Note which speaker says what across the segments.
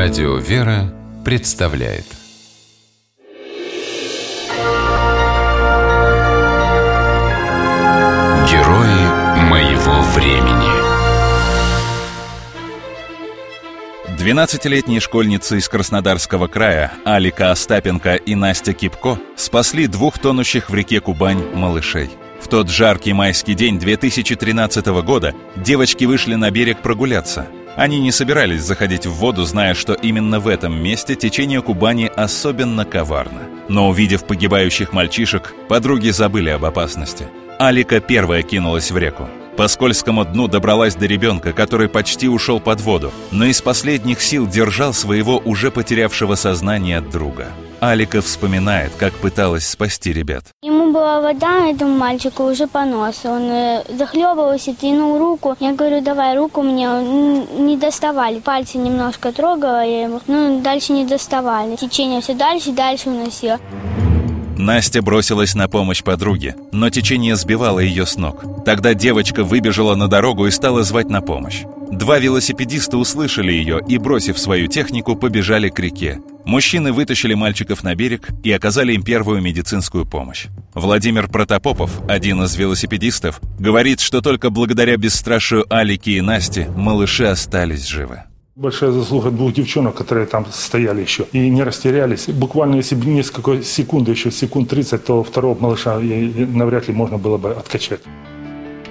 Speaker 1: Радио «Вера» представляет. Герои моего времени.
Speaker 2: 12-летние школьницы из Краснодарского края Алика Остапенко и Настя Кипко спасли двух тонущих в реке Кубань малышей. В тот жаркий майский день 2013 года девочки вышли на берег прогуляться – они не собирались заходить в воду, зная, что именно в этом месте течение Кубани особенно коварно. Но увидев погибающих мальчишек, подруги забыли об опасности. Алика первая кинулась в реку. По скользкому дну добралась до ребенка, который почти ушел под воду, но из последних сил держал своего уже потерявшего сознание друга. Алика вспоминает, как пыталась спасти ребят.
Speaker 3: Ему была вода, этому мальчику уже по носу. Он э, захлебывался, тянул руку. Я говорю, давай руку мне. Не доставали. Пальцы немножко трогала я его, но дальше не доставали. Течение все дальше и дальше уносило.
Speaker 2: Настя бросилась на помощь подруге, но течение сбивало ее с ног. Тогда девочка выбежала на дорогу и стала звать на помощь. Два велосипедиста услышали ее и, бросив свою технику, побежали к реке. Мужчины вытащили мальчиков на берег и оказали им первую медицинскую помощь. Владимир Протопопов, один из велосипедистов, говорит, что только благодаря бесстрашию Алики и Насте малыши остались живы.
Speaker 4: Большая заслуга двух девчонок, которые там стояли еще и не растерялись. Буквально, если бы несколько секунд, еще секунд 30, то второго малыша навряд ли можно было бы откачать.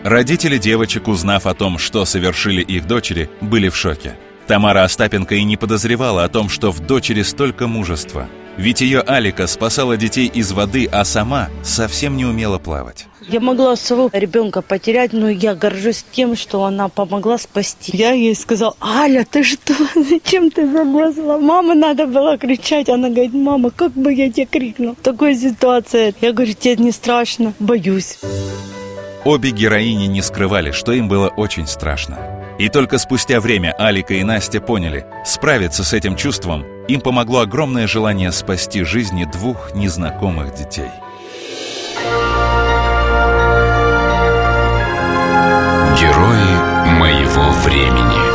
Speaker 2: Родители девочек, узнав о том, что совершили их дочери, были в шоке. Тамара Остапенко и не подозревала о том, что в дочери столько мужества. Ведь ее Алика спасала детей из воды, а сама совсем не умела плавать.
Speaker 5: Я могла своего ребенка потерять, но я горжусь тем, что она помогла спасти. Я ей сказала, Аля, ты что, зачем ты забросила? Мама надо было кричать. Она говорит, мама, как бы я тебе крикнул? Такая ситуация. Я говорю, тебе не страшно, боюсь.
Speaker 2: Обе героини не скрывали, что им было очень страшно. И только спустя время Алика и Настя поняли, справиться с этим чувством им помогло огромное желание спасти жизни двух незнакомых детей.
Speaker 1: Герои моего времени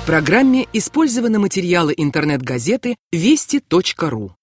Speaker 6: В программе использованы материалы интернет-газеты «Вести.ру».